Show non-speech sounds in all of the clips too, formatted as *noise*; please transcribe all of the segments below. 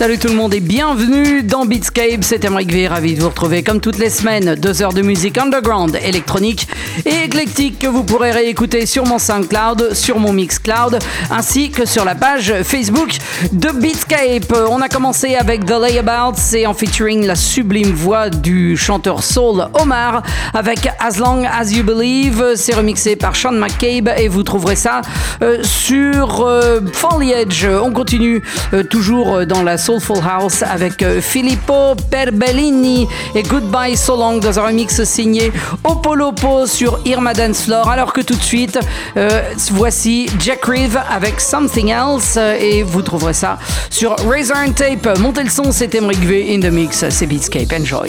Salut tout le monde et bienvenue dans Beatscape. C'est Emric V, ravi de vous retrouver comme toutes les semaines. Deux heures de musique underground, électronique et éclectique que vous pourrez réécouter sur mon SoundCloud, sur mon Mixcloud, ainsi que sur la page Facebook de Beatscape. On a commencé avec The Layabouts et en featuring la sublime voix du chanteur soul Omar avec As Long As You Believe. C'est remixé par Sean McCabe et vous trouverez ça euh, sur euh, Foliage. On continue euh, toujours dans la Soulful House avec euh, Filippo Perbellini et Goodbye So Long dans un remix signé Opolopo sur Irma Dance Floor. Alors que tout de suite, euh, voici Jack Reeve avec Something Else et vous trouverez ça sur Razor and Tape. Montez le son, c'est Emric V in the mix, c'est Beatscape. Enjoy.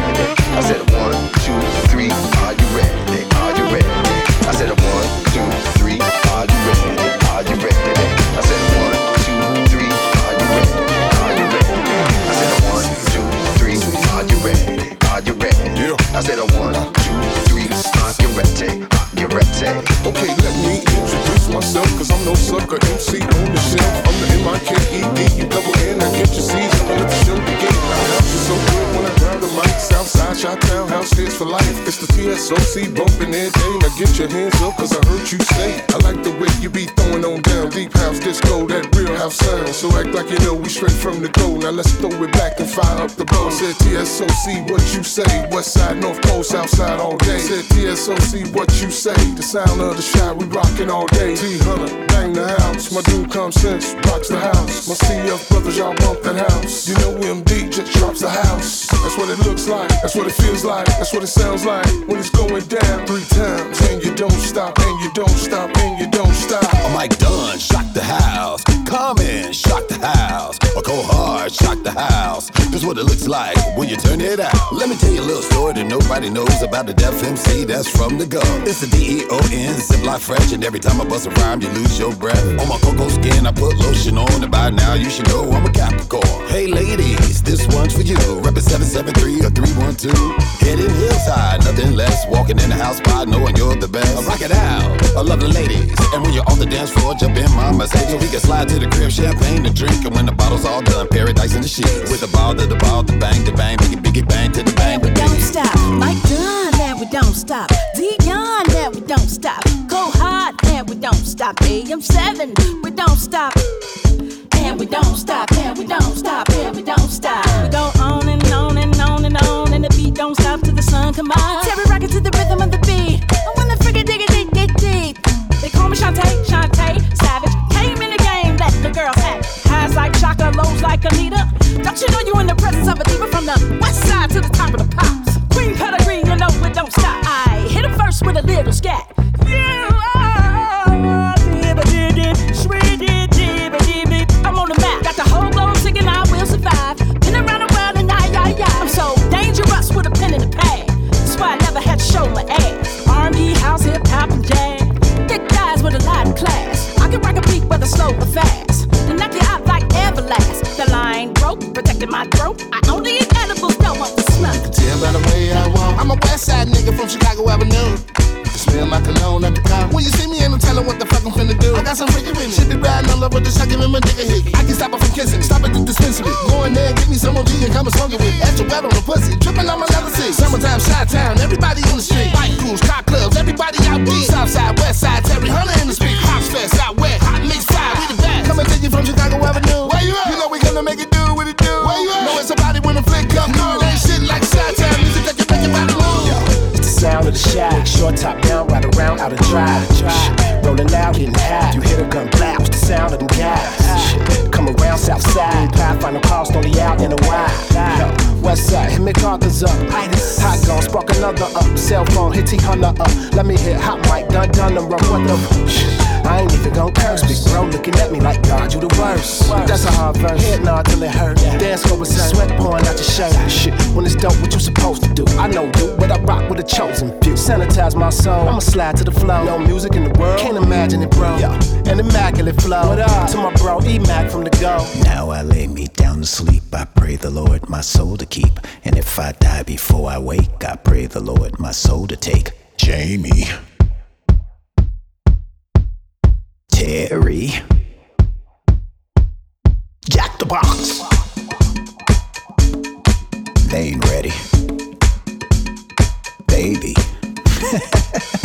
West side, North Pole, South side all day. Said TSOC, what you say? The sound of the shot, we rockin' all day. T Hunter, bang the house. My dude come sense, rocks the house. My CF brothers, y'all bump that house. You know MD just drops the house. That's what it looks like, that's what it feels like, that's what it sounds like when it's going down three times. And you don't stop, and you don't stop, and you don't stop. I'm Mike Dunn, shock the house. Come in, shock the house. Or go hard, shock the house. This is what it looks like when you turn it out. Let me tell you a little story that nobody knows about the deaf MC that's from the go. It's the D-E-O-N, Ziploc fresh, and every time I bust a rhyme, you lose your breath. On my cocoa skin, I put lotion on, and by now you should know I'm a Capricorn. Hey ladies, this one's for you. Reppin' 773 or 312. Heading hills high, nothing less. Walking in the house spot, knowing you're the best. I rock it out, I love the ladies. And when you're on the dance floor, jump in my Mercedes. We can slide to the crib, champagne to drink. And when the bottle's all done, paradise in the sheets. With the ball to the ball, the bang, the bang, biggie, biggie, bang to the bang. And we don't stop. Mike Dunn, and we don't stop. Dion, and we don't stop. Go hard, and we don't stop. AM7, we don't stop. We don't stop, and we don't stop, and we don't stop. We go on and on and on and on, and the beat don't stop till the sun come out. Terry rockin' to the rhythm of the beat. I wanna freaking dig it, dig, dig, deep. They call me Shantae, Shantae, Savage. Came in the game, let the girls have. Highs like Shaka, lows like Anita. Don't you know you in the presence of a diva from the west side to the top of the pops? Queen pedigree, you know it don't stop. I hit him first with a little scat. Over the sucking in my nigga hickey. I can stop her from kissing. Stop at the dispensary. Go in there, get me some OG and come and smoke it with. Extra wet on the pussy. Tripping on my leather seat. Summertime, shot town. Everybody another up. Cell phone, hit T Hunter up. Let me hit hot mic, done done them run. What the? I ain't even gon' curse. Big bro looking at me like God, you the worst. That's a hard verse. Head nod till it hurt. Dance over sweat pouring out your shirt. Shit, when it's dope, what you supposed to do? I know you, but I rock with a chosen few. Sanitize my soul. I'ma slide to the flow. No music in the world. Can't imagine it, bro. Yeah. An immaculate flow. What up? To my bro E Mac from the go. Now I lay me sleep. I pray the Lord my soul to keep. And if I die before I wake, I pray the Lord my soul to take. Jamie. Terry. Jack the Box. They ain't ready. Baby. *laughs*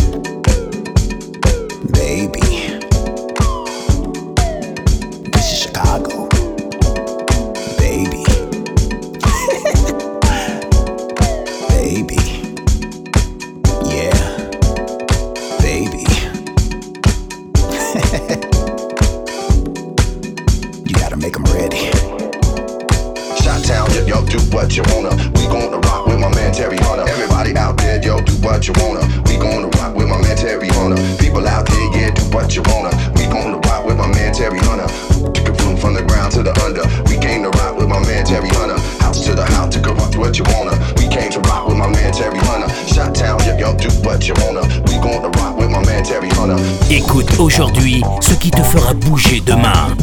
aujourd'hui ce qui te fera bouger demain.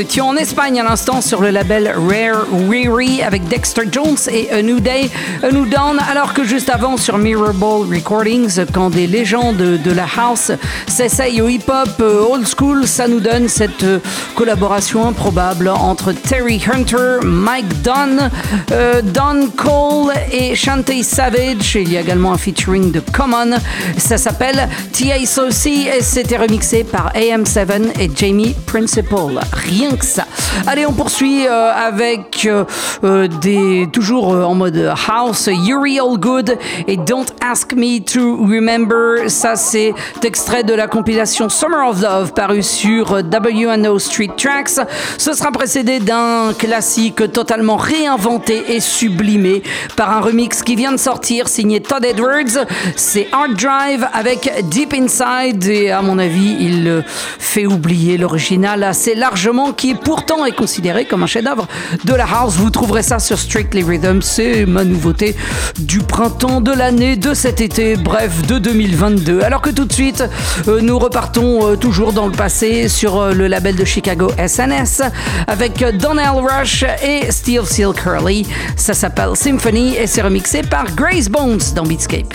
Nous étions en Espagne à l'instant sur le label Rare Riri avec Dexter Jones et A New Day, A New Dawn, alors que juste avant sur Mirrorball Recordings, quand des légendes de la house s'essayent au hip-hop euh, old school, ça nous donne cette euh, collaboration improbable entre Terry Hunter, Mike Dunn, euh, Don Cole et Shantae Savage. Il y a également un featuring de Common. Ça s'appelle TSOC et c'était remixé par AM7 et Jamie Principal rien Allez, on poursuit euh, avec euh, euh, des toujours en mode house, Yuri All Good et Don't Ask Me to Remember. Ça, c'est extrait de la compilation Summer of Love paru sur WNO Street Tracks. Ce sera précédé d'un classique totalement réinventé et sublimé par un remix qui vient de sortir signé Todd Edwards. C'est Hard Drive avec Deep Inside et à mon avis, il fait oublier l'original assez largement qui pourtant est considéré comme un chef-d'œuvre de la house. Vous trouverez ça sur Strictly Rhythm, c'est ma nouveauté du printemps, de l'année, de cet été, bref, de 2022. Alors que tout de suite, euh, nous repartons euh, toujours dans le passé sur euh, le label de Chicago SNS avec Donnell Rush et Steel Seal Curly. Ça s'appelle Symphony et c'est remixé par Grace Bones dans Beatscape.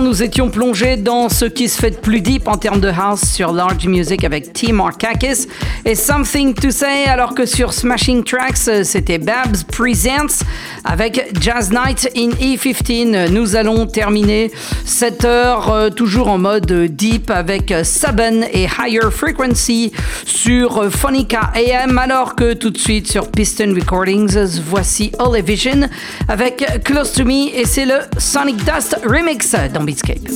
nous étions plongés dans ce qui se fait de plus deep en termes de house sur Large Music avec Tim Arkakis et Something to Say, alors que sur Smashing Tracks, c'était Babs Presents avec Jazz Night in E15. Nous allons terminer cette heure euh, toujours en mode deep avec Saban et Higher Frequency sur Phonica AM, alors que tout de suite sur Piston Recordings, voici Vision avec Close to Me et c'est le Sonic Dust Remix dans Beatscape.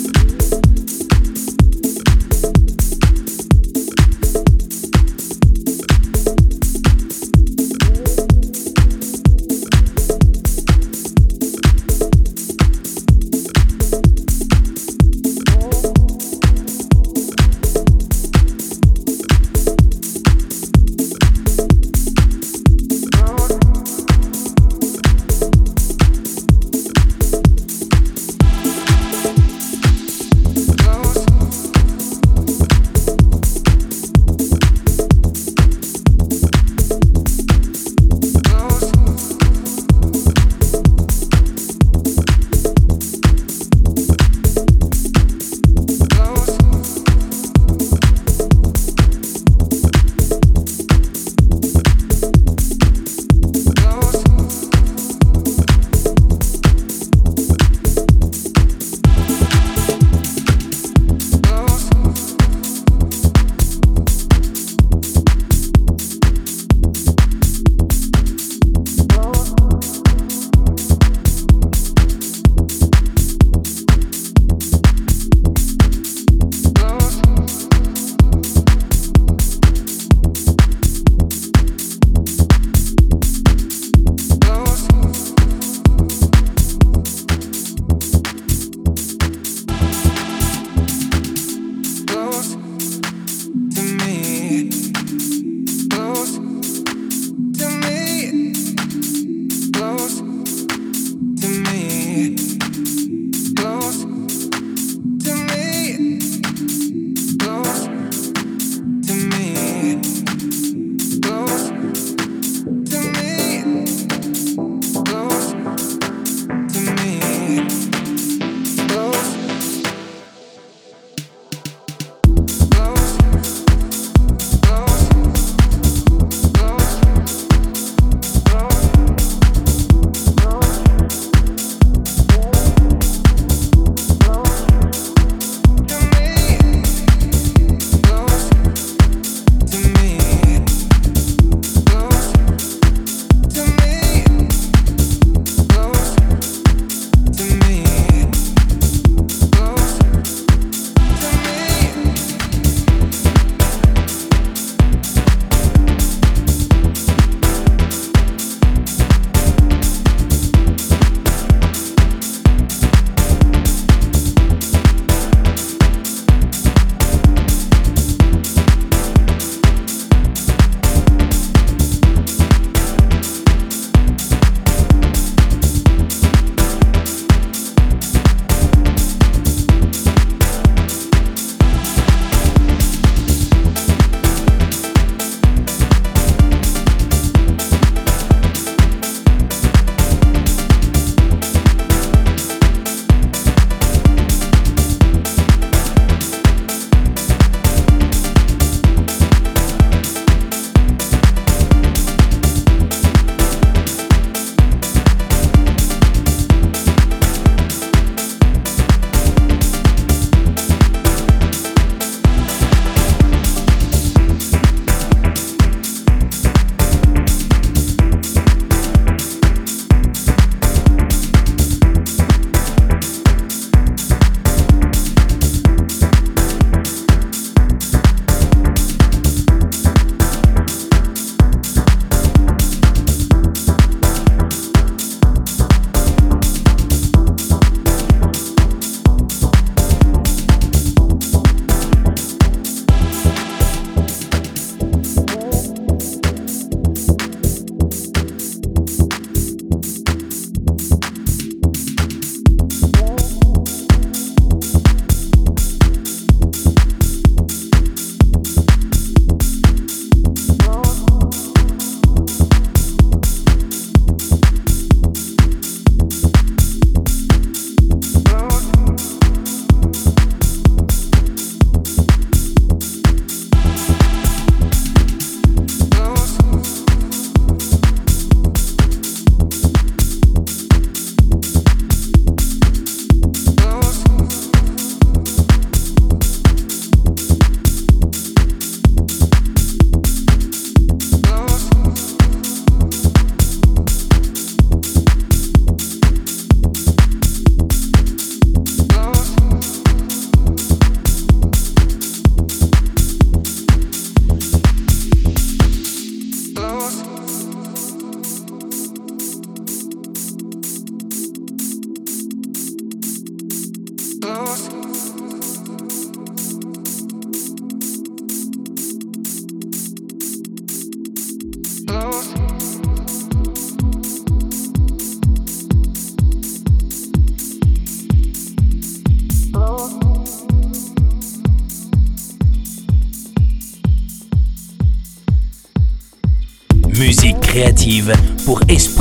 Pour esprit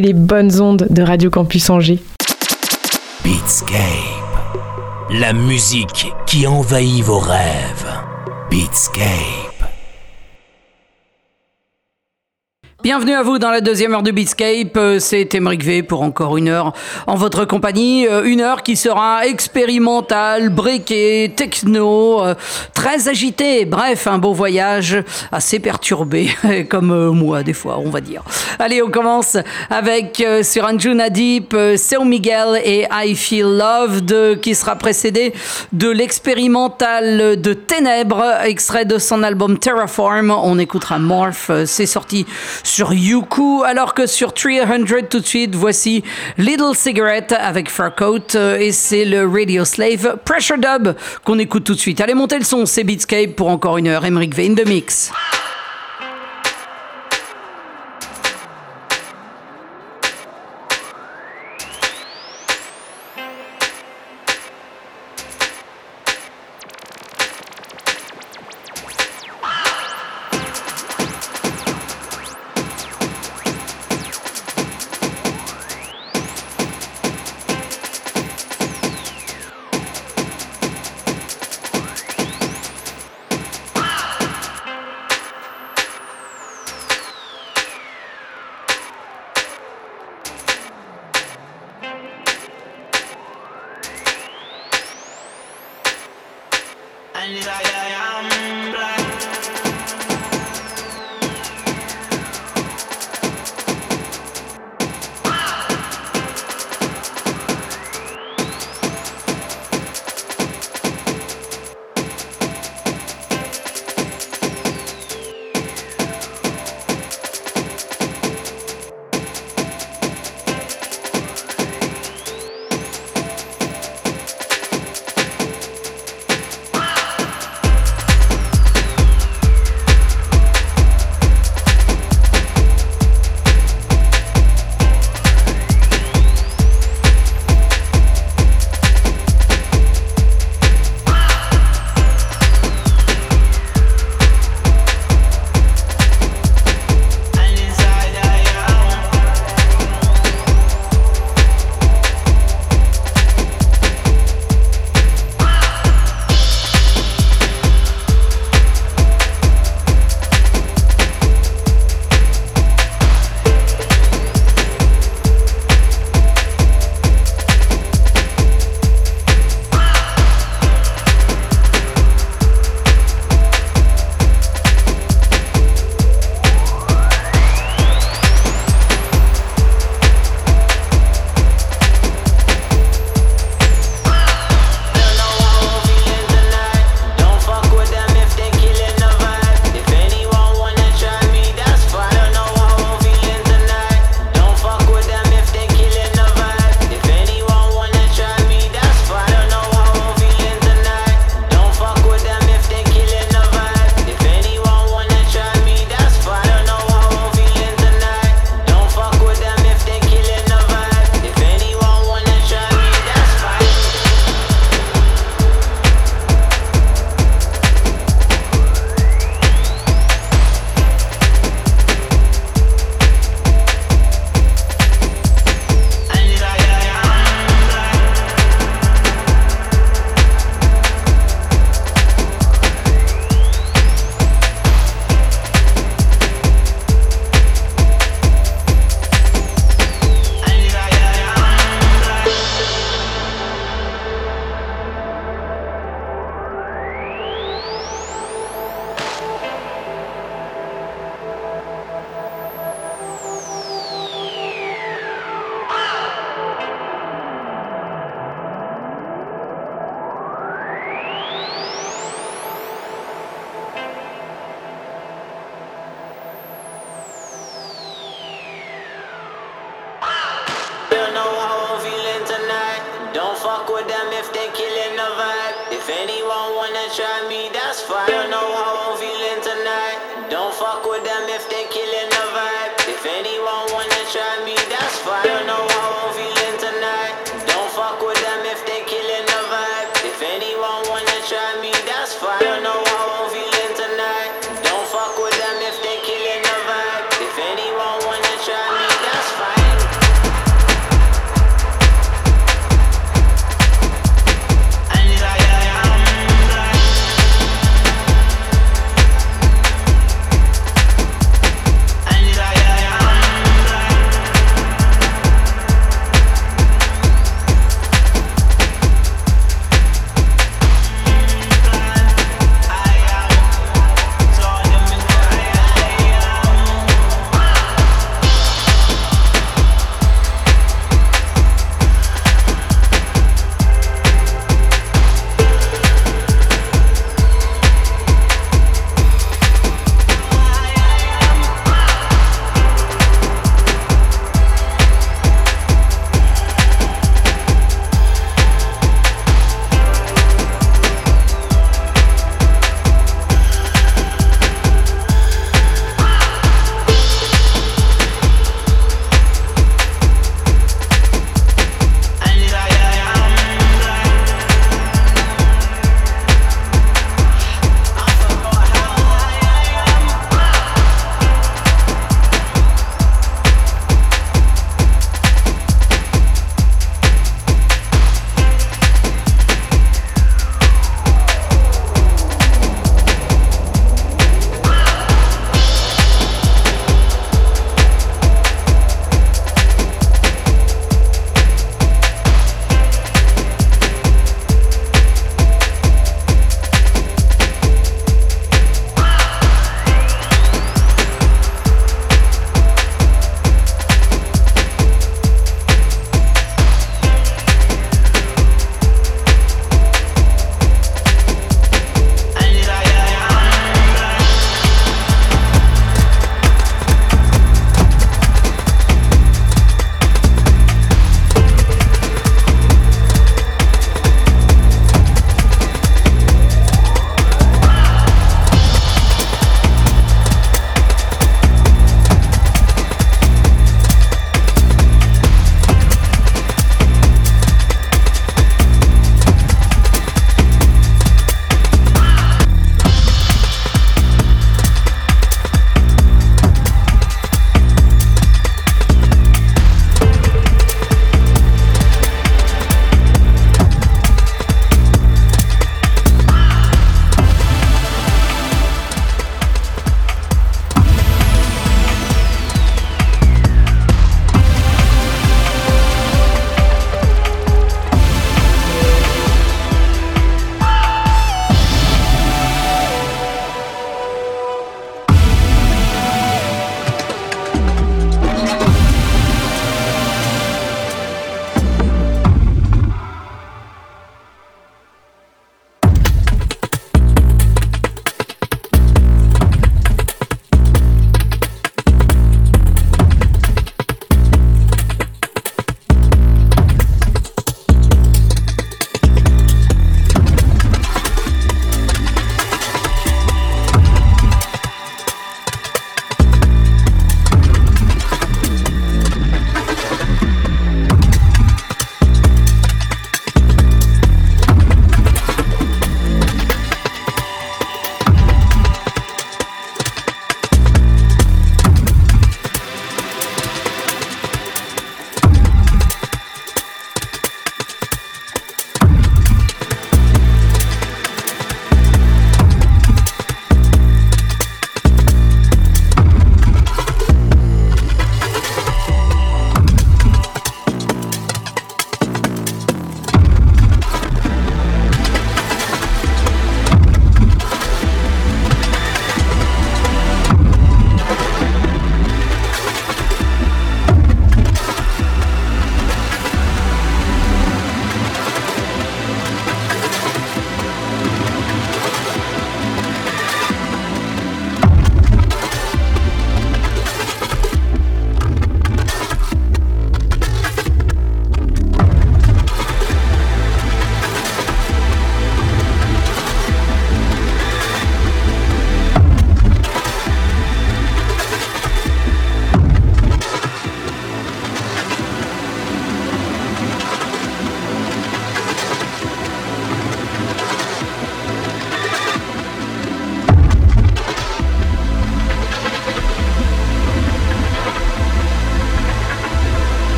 les bonnes ondes de Radio Campus Angers. Beatscape. La musique qui envahit vos rêves. Beatscape. Bienvenue à vous dans la deuxième heure de Beatscape. Euh, c'est Emeric V pour encore une heure en votre compagnie. Euh, une heure qui sera expérimentale, breakée, techno, euh, très agitée. Bref, un beau voyage assez perturbé, *laughs* comme moi des fois, on va dire. Allez, on commence avec sur Anjuna Deep, Seu Miguel et I Feel Loved, qui sera précédé de l'expérimental de Ténèbres, extrait de son album Terraform. On écoutera Morph. C'est sorti sur Yuku, alors que sur 300 tout de suite, voici Little Cigarette avec Fur Coat euh, et c'est le Radio Slave Pressure Dub qu'on écoute tout de suite. Allez, montez le son, c'est Beatscape pour encore une heure. Emmerich Vein de mix.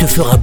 Te fera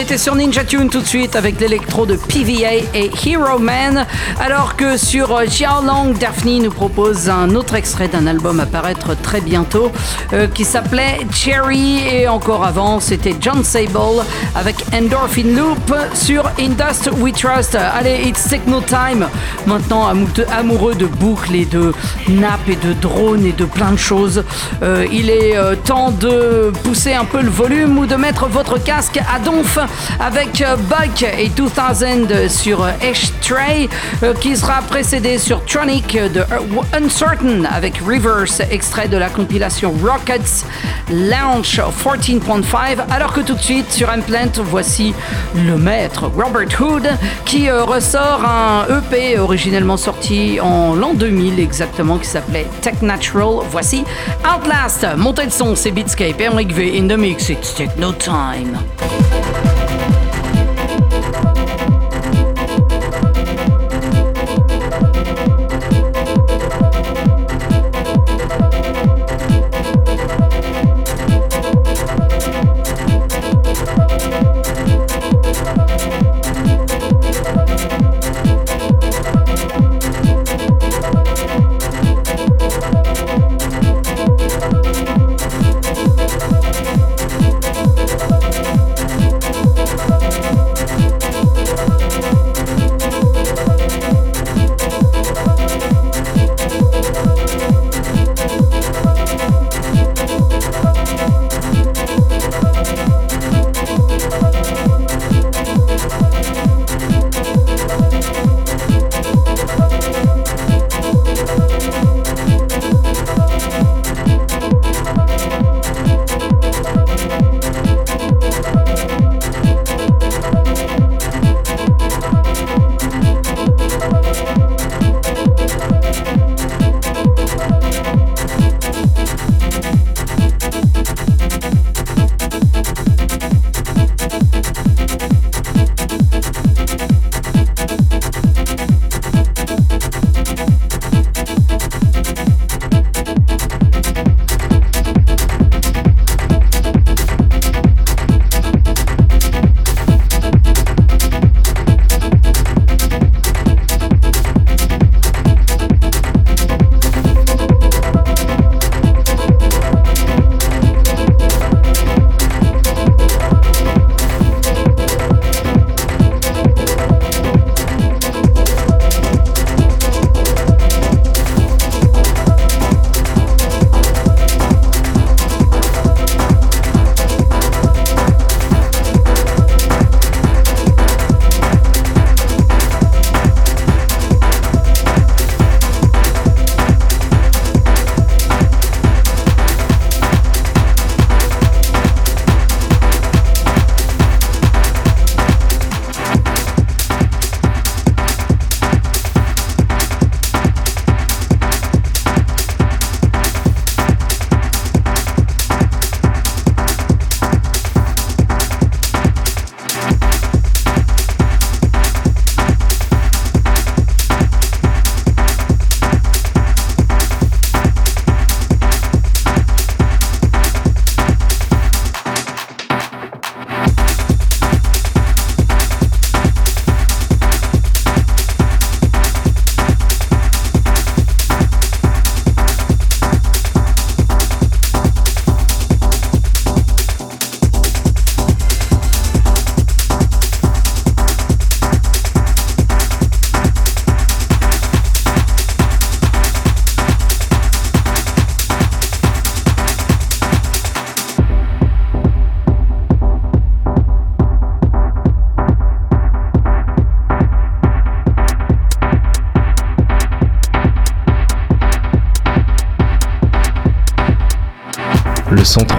était sur Ninja Tune tout de suite avec l'électro de PVA et Hero Man, alors que sur Xiaolong, Daphne nous propose un autre extrait d'un album à paraître très bientôt euh, qui s'appelait Cherry et encore avant c'était John Sable avec Endorphin Loop sur Indust We Trust. Allez, it's techno time. Maintenant amoureux de boucles et de nappes et de drones et de plein de choses, euh, il est euh, temps de pousser un peu le volume ou de mettre votre casque à donf avec euh, Buck et 2000 sur Ashtray euh, qui sera précédé sur Tronic de Uncertain avec Reverse, extrait de la compilation Rockets Launch 14.5. Alors que tout de suite sur Implant, voici le maître Robert Hood qui euh, ressort un EP originellement sorti en l'an 2000 exactement qui s'appelait Tech Natural. Voici Outlast. Montez le son, c'est Beatscape. Eric V in the mix. It's Techno Time.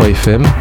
103.fm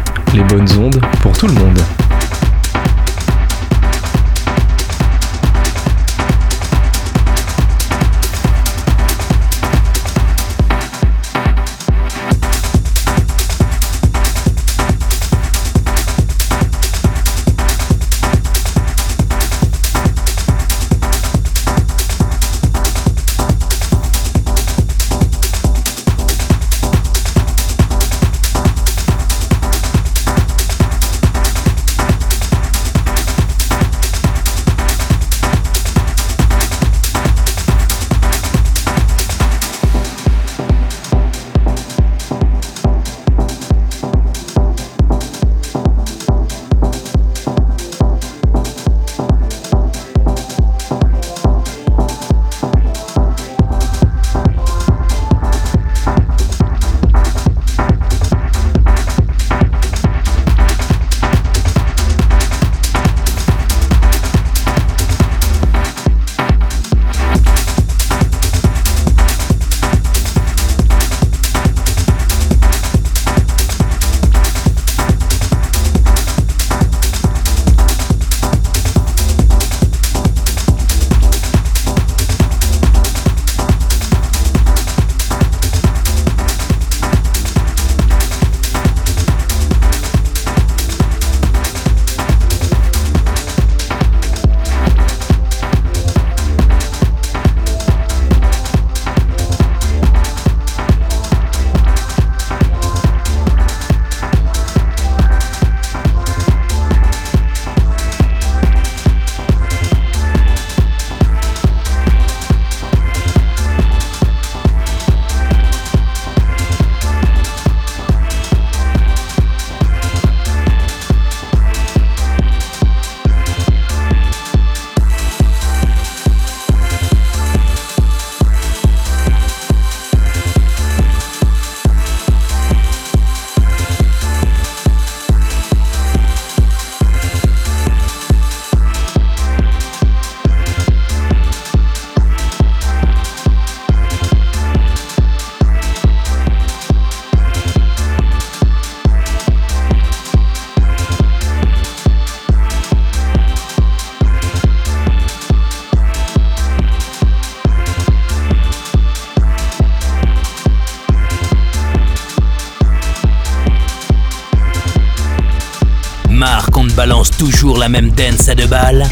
la même dance à deux balles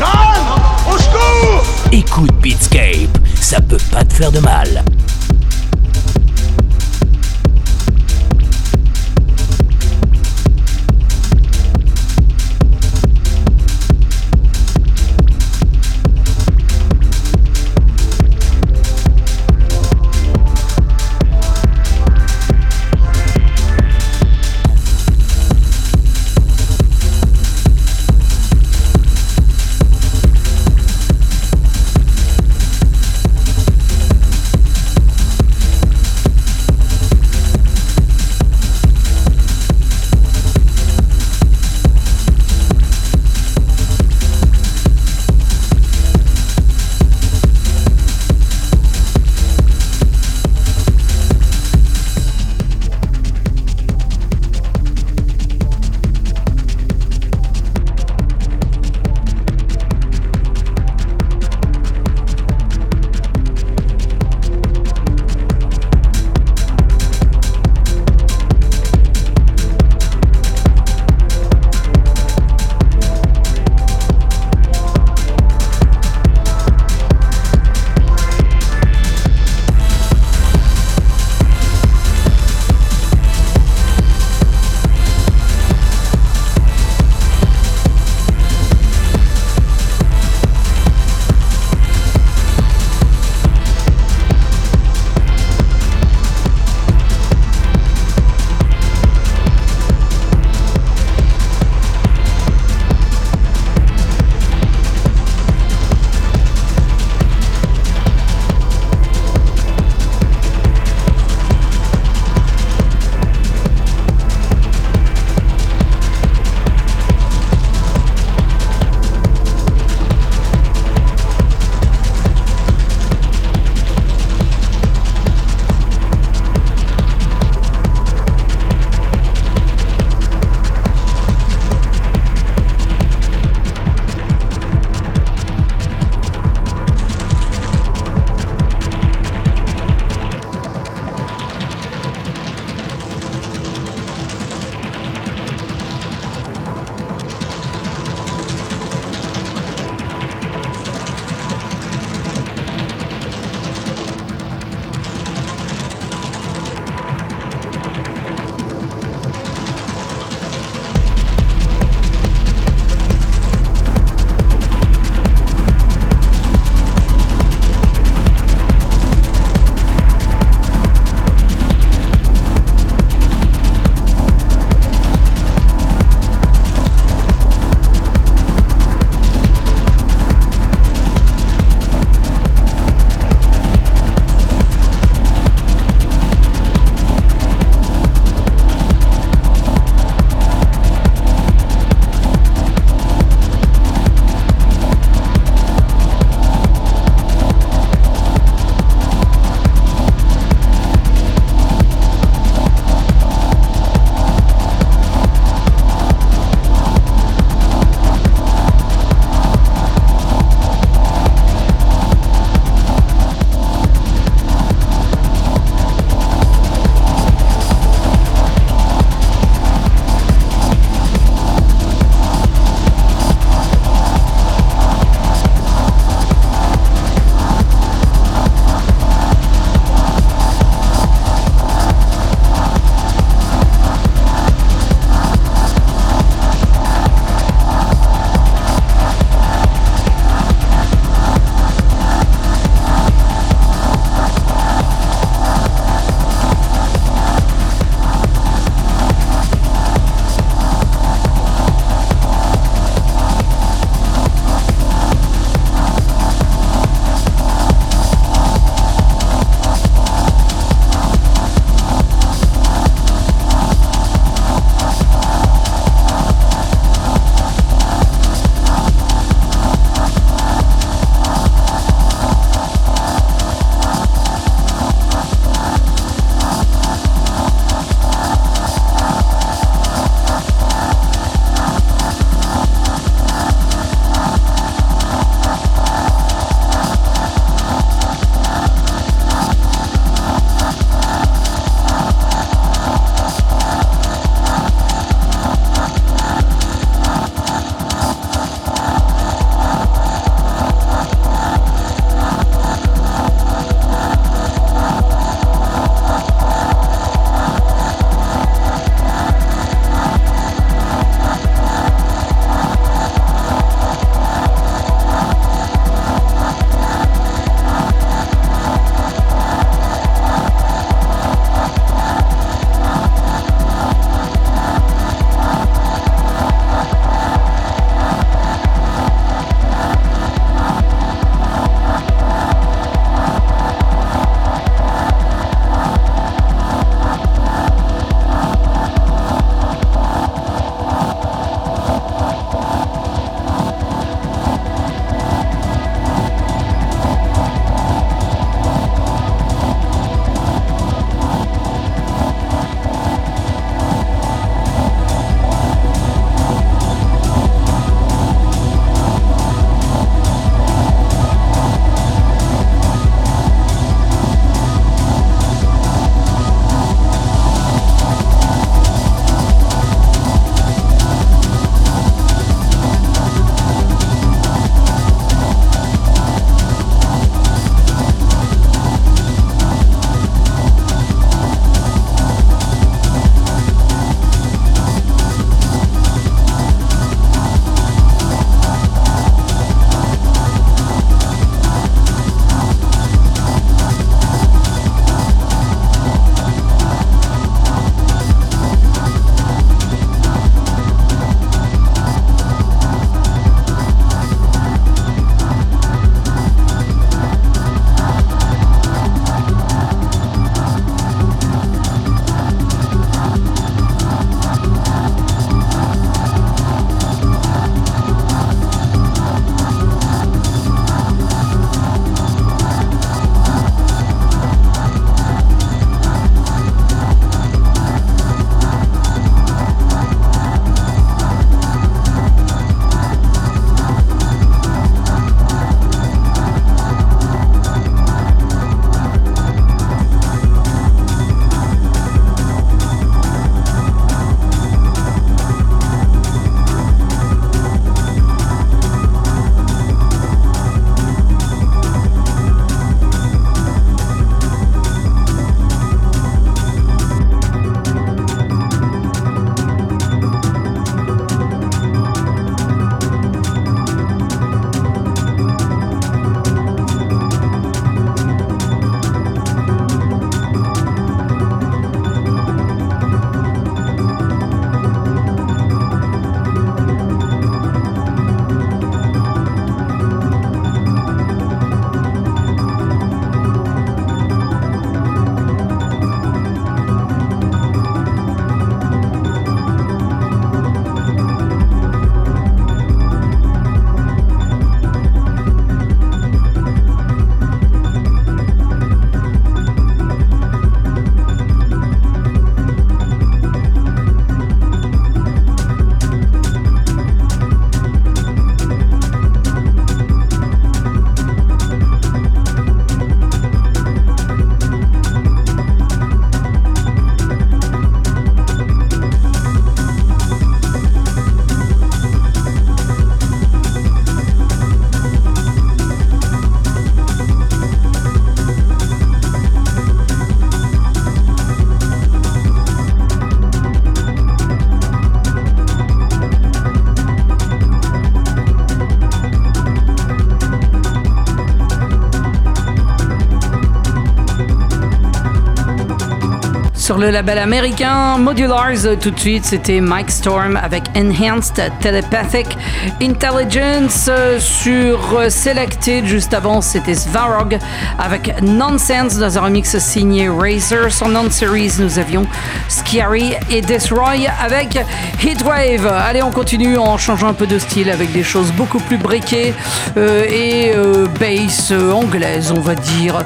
le label américain Modulars. Tout de suite, c'était Mike Storm avec Enhanced Telepathic Intelligence sur Selected. Juste avant, c'était Svarog avec Nonsense dans un remix signé Razer. Sur Non-Series, nous avions Scary et Destroy avec Heatwave. Allez, on continue en changeant un peu de style avec des choses beaucoup plus briquées euh, et euh, bass euh, anglaise, on va dire,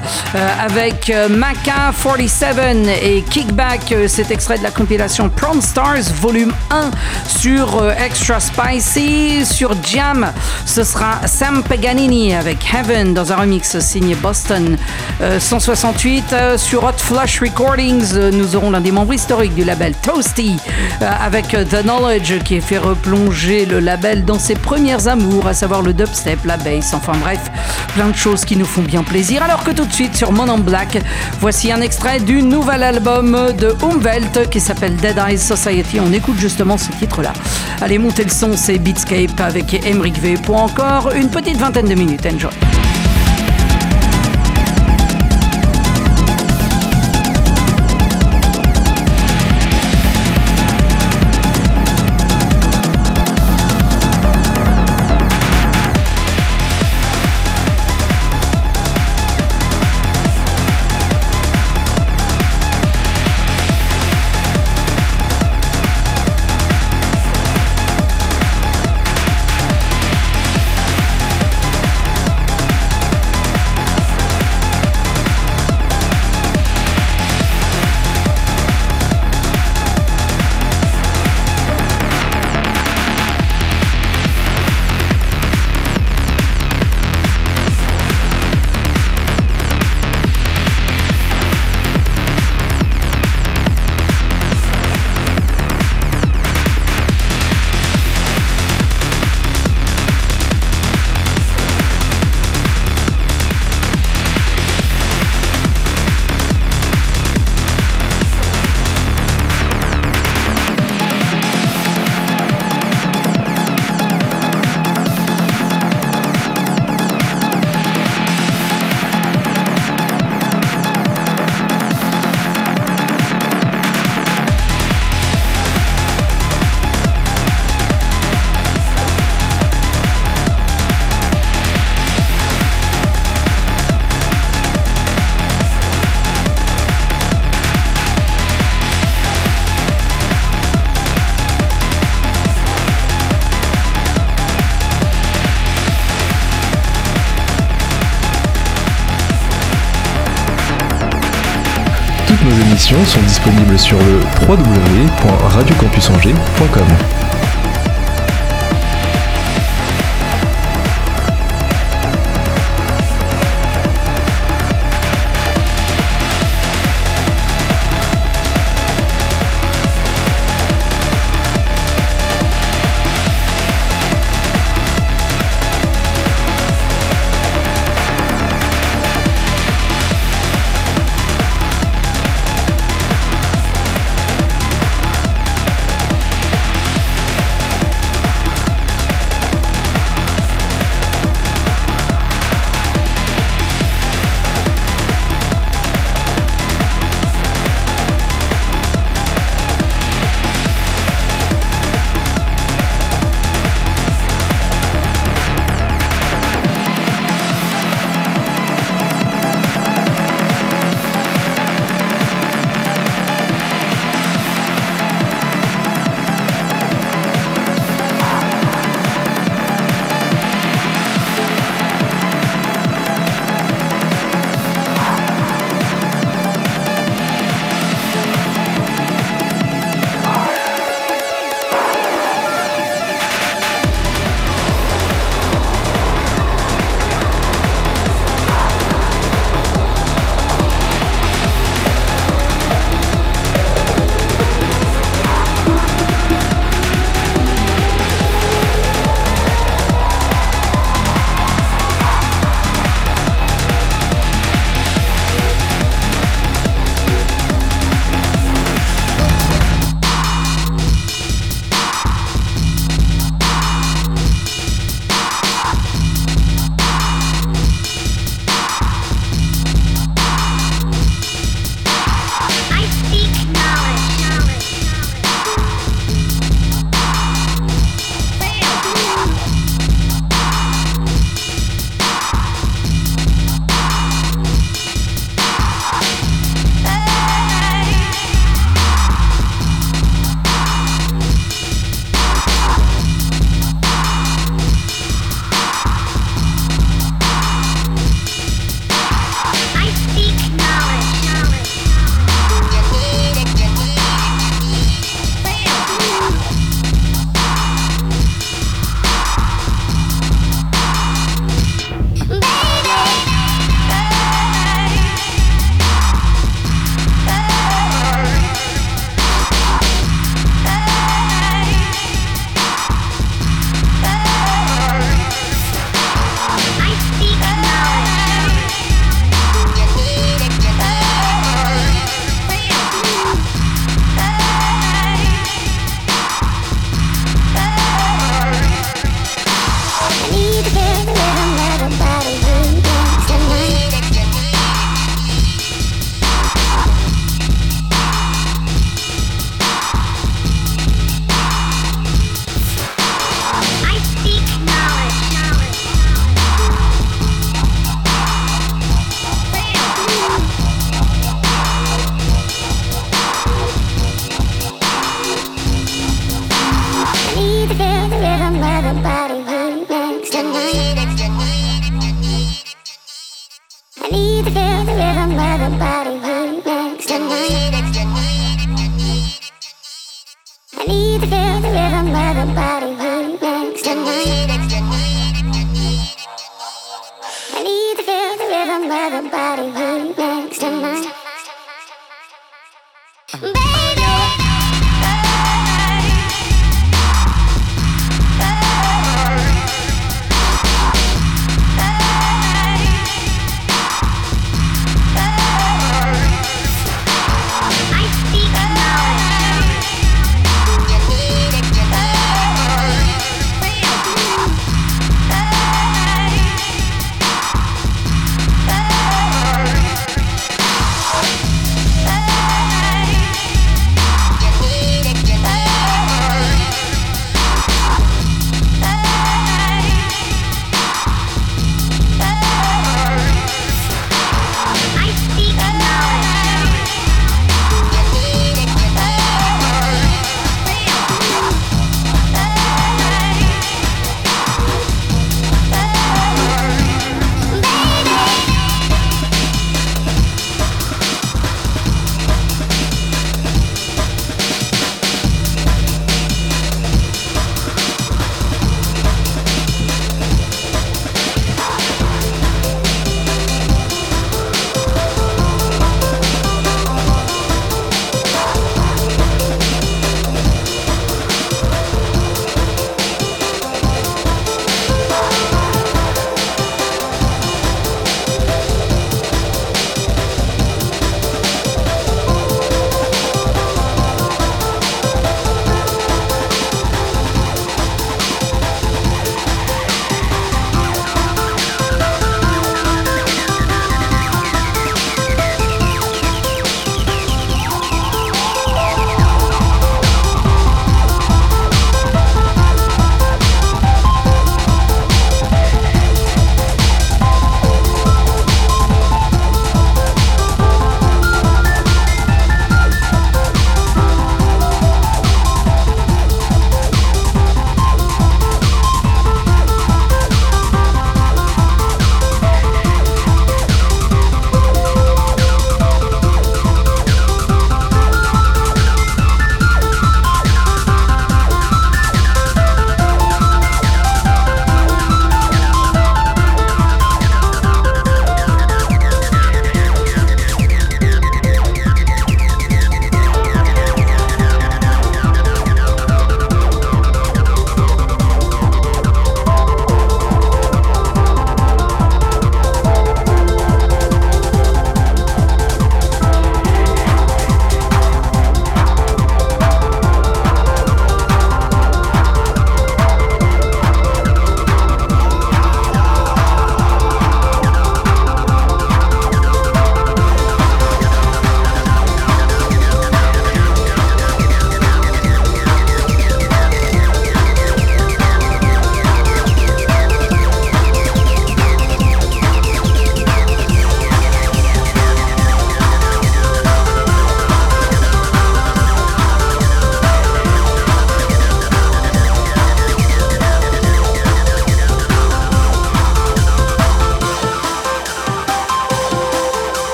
avec Maca 47 et Kickback. Cet extrait de la compilation Prawn Stars volume 1 sur Extra Spicy. Sur Jam, ce sera Sam Paganini avec Heaven dans un remix signé Boston 168. sur Hot Flush Recordings, nous aurons l'un des membres historiques du label Toasty avec The Knowledge qui fait replonger le label dans ses premières amours, à savoir le dubstep, la bass, enfin bref, plein de choses qui nous font bien plaisir. Alors que tout de suite sur Mon en Black, voici un extrait du nouvel album de Umwelt qui s'appelle Dead Eyes Society. On écoute justement ce titre-là. Allez, montez le son, c'est Beatscape avec Emric V pour encore une petite vingtaine de minutes. Enjoy. Sont disponibles sur le www.radiocampusangers.com.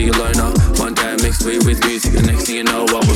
till you loner. One day I mixed weed with music, the next thing you know, I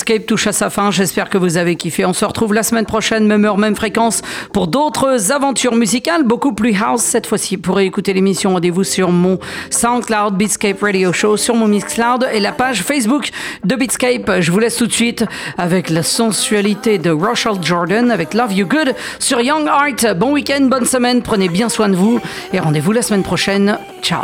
Biscape touche à sa fin. J'espère que vous avez kiffé. On se retrouve la semaine prochaine, même heure, même fréquence, pour d'autres aventures musicales, beaucoup plus house cette fois-ci. Pour écouter l'émission, rendez-vous sur mon SoundCloud Beatscape Radio Show, sur mon Mixcloud et la page Facebook de Beatscape. Je vous laisse tout de suite avec la sensualité de Rochelle Jordan avec Love You Good sur Young Art. Bon week-end, bonne semaine, prenez bien soin de vous et rendez-vous la semaine prochaine. Ciao.